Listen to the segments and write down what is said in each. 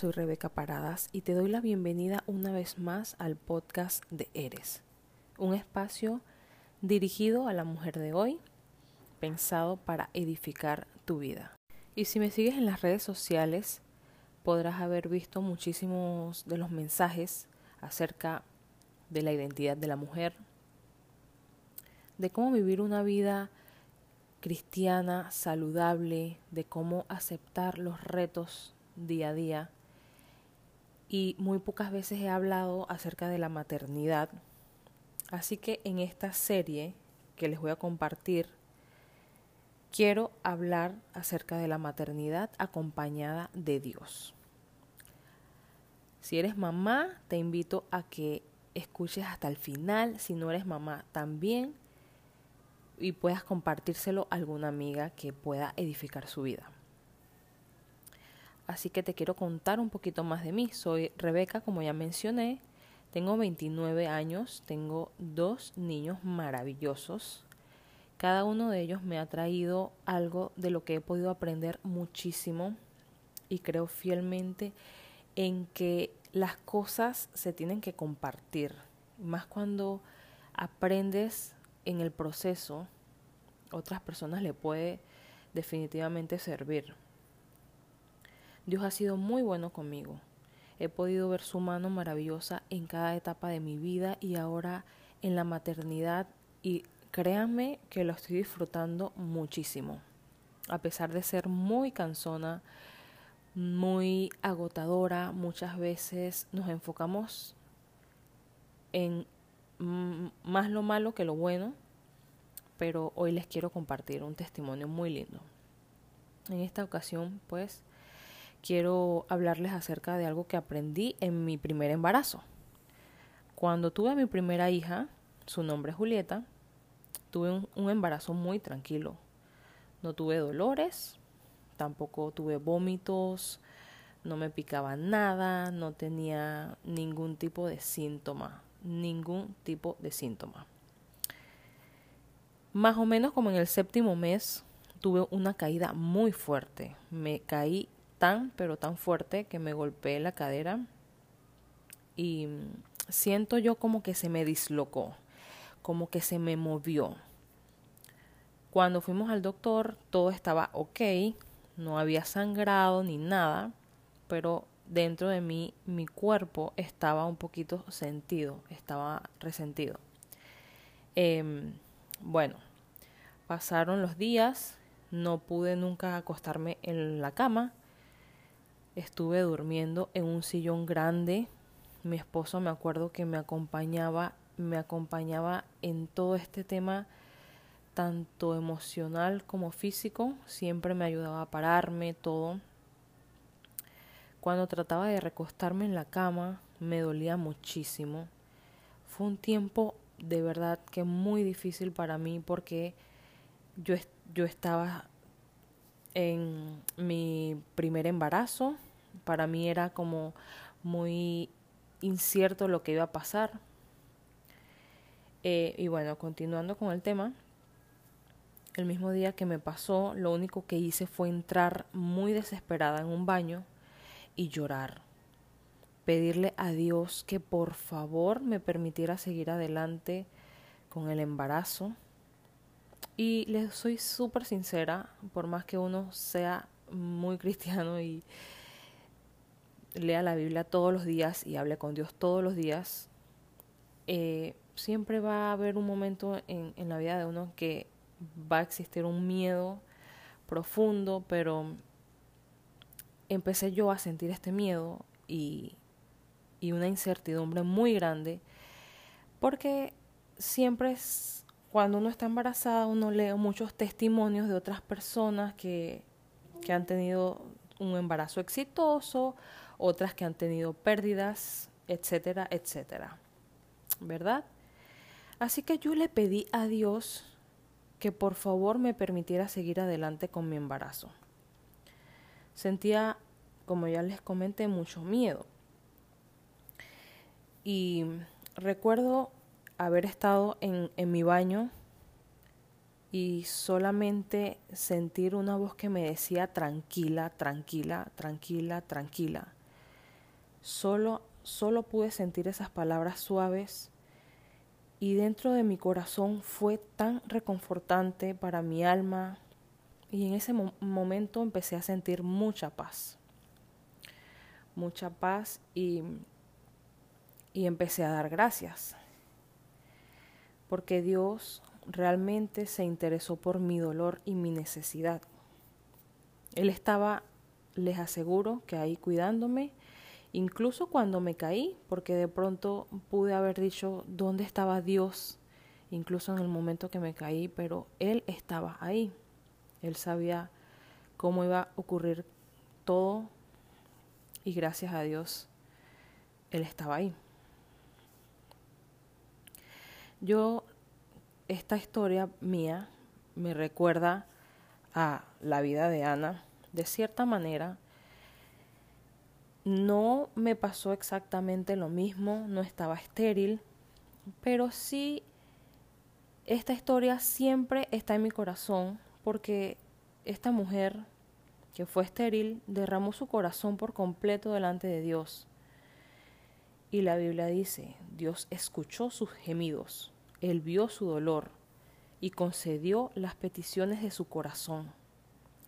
Soy Rebeca Paradas y te doy la bienvenida una vez más al podcast de Eres, un espacio dirigido a la mujer de hoy, pensado para edificar tu vida. Y si me sigues en las redes sociales, podrás haber visto muchísimos de los mensajes acerca de la identidad de la mujer, de cómo vivir una vida cristiana, saludable, de cómo aceptar los retos día a día. Y muy pocas veces he hablado acerca de la maternidad. Así que en esta serie que les voy a compartir, quiero hablar acerca de la maternidad acompañada de Dios. Si eres mamá, te invito a que escuches hasta el final. Si no eres mamá, también. Y puedas compartírselo a alguna amiga que pueda edificar su vida. Así que te quiero contar un poquito más de mí. Soy Rebeca, como ya mencioné. Tengo 29 años, tengo dos niños maravillosos. Cada uno de ellos me ha traído algo de lo que he podido aprender muchísimo y creo fielmente en que las cosas se tienen que compartir, más cuando aprendes en el proceso, otras personas le puede definitivamente servir. Dios ha sido muy bueno conmigo. He podido ver su mano maravillosa en cada etapa de mi vida y ahora en la maternidad y créanme que lo estoy disfrutando muchísimo. A pesar de ser muy cansona, muy agotadora, muchas veces nos enfocamos en más lo malo que lo bueno, pero hoy les quiero compartir un testimonio muy lindo. En esta ocasión, pues, quiero hablarles acerca de algo que aprendí en mi primer embarazo. Cuando tuve a mi primera hija, su nombre es Julieta, tuve un, un embarazo muy tranquilo. No tuve dolores, tampoco tuve vómitos, no me picaba nada, no tenía ningún tipo de síntoma, ningún tipo de síntoma. Más o menos como en el séptimo mes tuve una caída muy fuerte. Me caí tan, pero tan fuerte que me golpeé la cadera y siento yo como que se me dislocó, como que se me movió. Cuando fuimos al doctor todo estaba ok, no había sangrado ni nada, pero dentro de mí mi cuerpo estaba un poquito sentido, estaba resentido. Em, bueno, pasaron los días, no pude nunca acostarme en la cama, estuve durmiendo en un sillón grande. Mi esposo me acuerdo que me acompañaba, me acompañaba en todo este tema tanto emocional como físico, siempre me ayudaba a pararme, todo. Cuando trataba de recostarme en la cama, me dolía muchísimo. Fue un tiempo de verdad que muy difícil para mí porque yo, yo estaba en mi primer embarazo, para mí era como muy incierto lo que iba a pasar. Eh, y bueno, continuando con el tema, el mismo día que me pasó, lo único que hice fue entrar muy desesperada en un baño y llorar. Pedirle a Dios que por favor me permitiera seguir adelante con el embarazo. Y les soy súper sincera, por más que uno sea muy cristiano y lea la Biblia todos los días y hable con Dios todos los días, eh, siempre va a haber un momento en, en la vida de uno que va a existir un miedo profundo, pero empecé yo a sentir este miedo y, y una incertidumbre muy grande, porque siempre es, cuando uno está embarazada uno lee muchos testimonios de otras personas que, que han tenido un embarazo exitoso otras que han tenido pérdidas, etcétera, etcétera. ¿Verdad? Así que yo le pedí a Dios que por favor me permitiera seguir adelante con mi embarazo. Sentía, como ya les comenté, mucho miedo. Y recuerdo haber estado en, en mi baño y solamente sentir una voz que me decía tranquila, tranquila, tranquila, tranquila. Solo, solo pude sentir esas palabras suaves y dentro de mi corazón fue tan reconfortante para mi alma y en ese momento empecé a sentir mucha paz, mucha paz y, y empecé a dar gracias porque Dios realmente se interesó por mi dolor y mi necesidad. Él estaba, les aseguro, que ahí cuidándome, incluso cuando me caí, porque de pronto pude haber dicho dónde estaba Dios, incluso en el momento que me caí, pero Él estaba ahí. Él sabía cómo iba a ocurrir todo y gracias a Dios Él estaba ahí. Yo esta historia mía me recuerda a la vida de Ana. De cierta manera, no me pasó exactamente lo mismo, no estaba estéril, pero sí esta historia siempre está en mi corazón porque esta mujer que fue estéril derramó su corazón por completo delante de Dios. Y la Biblia dice, Dios escuchó sus gemidos él vio su dolor y concedió las peticiones de su corazón.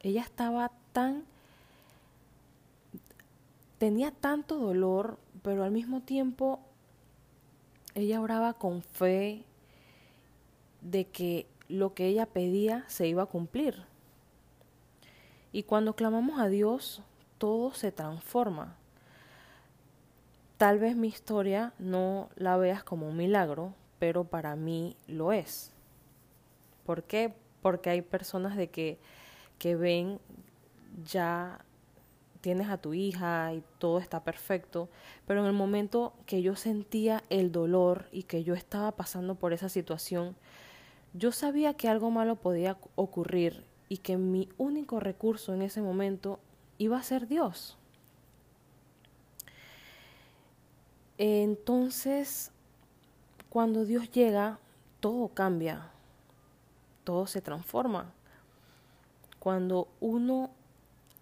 Ella estaba tan... tenía tanto dolor, pero al mismo tiempo ella oraba con fe de que lo que ella pedía se iba a cumplir. Y cuando clamamos a Dios, todo se transforma. Tal vez mi historia no la veas como un milagro, pero para mí lo es. ¿Por qué? Porque hay personas de que, que ven ya tienes a tu hija y todo está perfecto, pero en el momento que yo sentía el dolor y que yo estaba pasando por esa situación, yo sabía que algo malo podía ocurrir y que mi único recurso en ese momento iba a ser Dios. Entonces, cuando Dios llega, todo cambia, todo se transforma. Cuando uno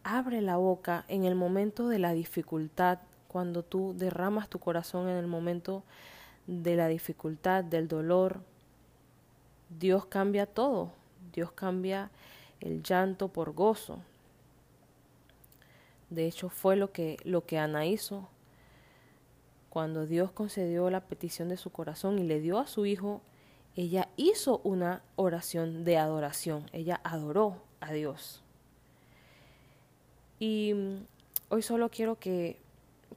abre la boca en el momento de la dificultad, cuando tú derramas tu corazón en el momento de la dificultad, del dolor, Dios cambia todo. Dios cambia el llanto por gozo. De hecho, fue lo que, lo que Ana hizo cuando Dios concedió la petición de su corazón y le dio a su hijo, ella hizo una oración de adoración, ella adoró a Dios. Y mm, hoy solo quiero que,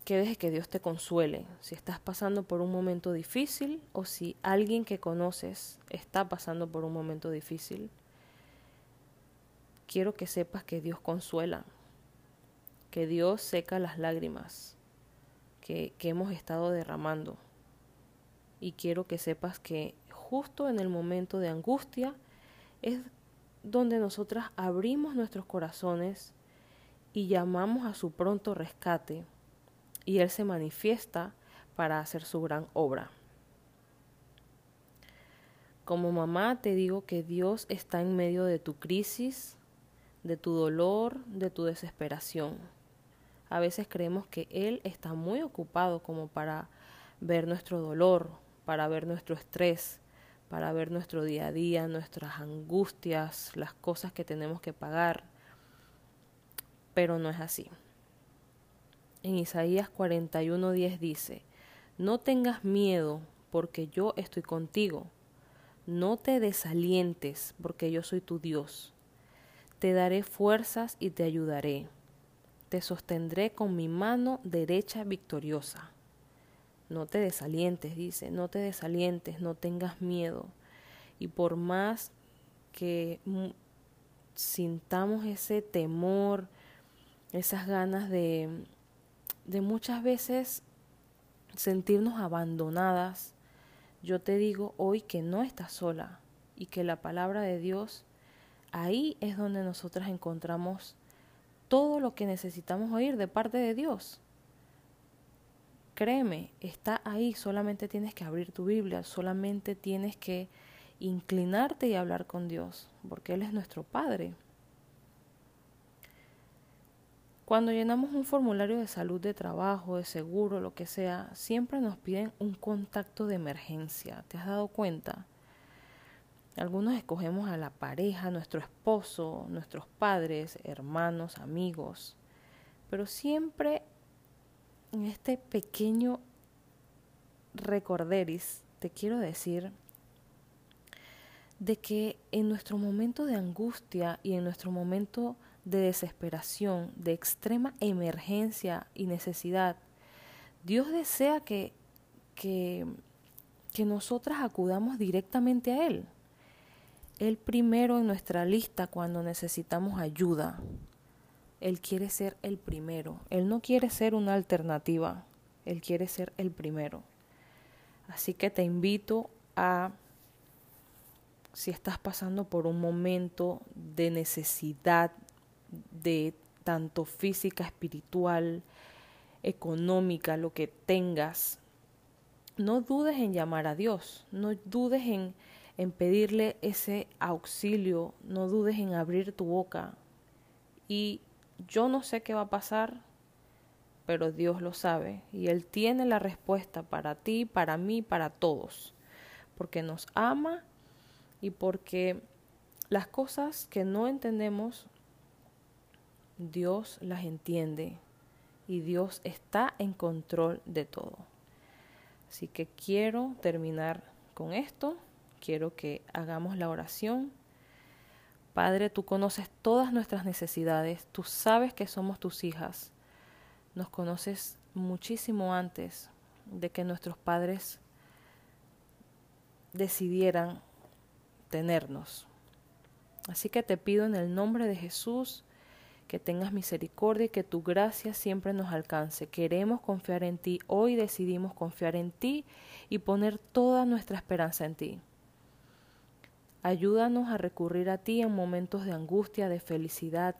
que dejes que Dios te consuele. Si estás pasando por un momento difícil o si alguien que conoces está pasando por un momento difícil, quiero que sepas que Dios consuela, que Dios seca las lágrimas, que, hemos estado derramando. Y quiero que sepas que justo en el momento de angustia es donde nosotras abrimos nuestros corazones y llamamos a su pronto rescate y Él se manifiesta para hacer su gran obra. Como mamá te digo que Dios está en medio de tu crisis, de tu dolor, de tu desesperación. A veces creemos que Él está muy ocupado como para ver nuestro dolor, para ver nuestro estrés, para ver nuestro día a día, nuestras angustias, las cosas que tenemos que pagar. Pero no es así. En Isaías 41:10 dice, No tengas miedo porque yo estoy contigo. No te desalientes porque yo soy tu Dios. Te daré fuerzas y te ayudaré te sostendré con mi mano derecha victoriosa. No te desalientes, dice, no te desalientes, no tengas miedo. Y por más que sintamos ese temor, esas ganas de, de muchas veces sentirnos abandonadas, yo te digo hoy que no estás sola y que la palabra de Dios, ahí es donde nosotras encontramos todo lo que necesitamos oír de parte de Dios. Créeme, está ahí, solamente tienes que abrir tu Biblia, solamente tienes que inclinarte y hablar con Dios, porque Él es nuestro Padre. Cuando llenamos un formulario de salud, de trabajo, de seguro, lo que sea, siempre nos piden un contacto de emergencia. ¿Te has dado cuenta? Algunos escogemos a la pareja, nuestro esposo, nuestros padres, hermanos, amigos, pero siempre en este pequeño recorderis te quiero decir de que en nuestro momento de angustia y en nuestro momento de desesperación, de extrema emergencia y necesidad, Dios desea que, que, que nosotras acudamos directamente a Él. Él primero en nuestra lista cuando necesitamos ayuda. Él quiere ser el primero. Él no quiere ser una alternativa. Él quiere ser el primero. Así que te invito a, si estás pasando por un momento de necesidad de tanto física, espiritual, económica, lo que tengas, no dudes en llamar a Dios, no dudes en, en pedirle ese auxilio, no dudes en abrir tu boca. Y yo no sé qué va a pasar, pero Dios lo sabe y Él tiene la respuesta para ti, para mí, para todos, porque nos ama y porque las cosas que no entendemos, Dios las entiende y Dios está en control de todo. Así que quiero terminar con esto, quiero que hagamos la oración. Padre, tú conoces todas nuestras necesidades, tú sabes que somos tus hijas nos conoces muchísimo antes de que nuestros padres decidieran tenernos. Así que te pido en el nombre de Jesús que tengas misericordia y que tu gracia siempre nos alcance. Queremos confiar en ti. Hoy decidimos confiar en ti y poner toda nuestra esperanza en ti. Ayúdanos a recurrir a ti en momentos de angustia, de felicidad,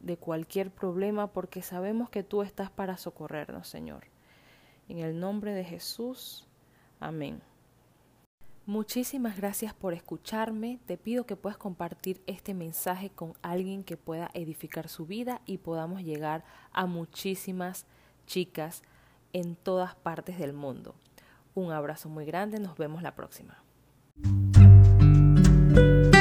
de cualquier problema porque sabemos que tú estás para socorrernos, Señor. En el nombre de Jesús. Amén. Muchísimas gracias por escucharme. Te pido que puedas compartir este mensaje con alguien que pueda edificar su vida y podamos llegar a muchísimas chicas en todas partes del mundo. Un abrazo muy grande, nos vemos la próxima. thank you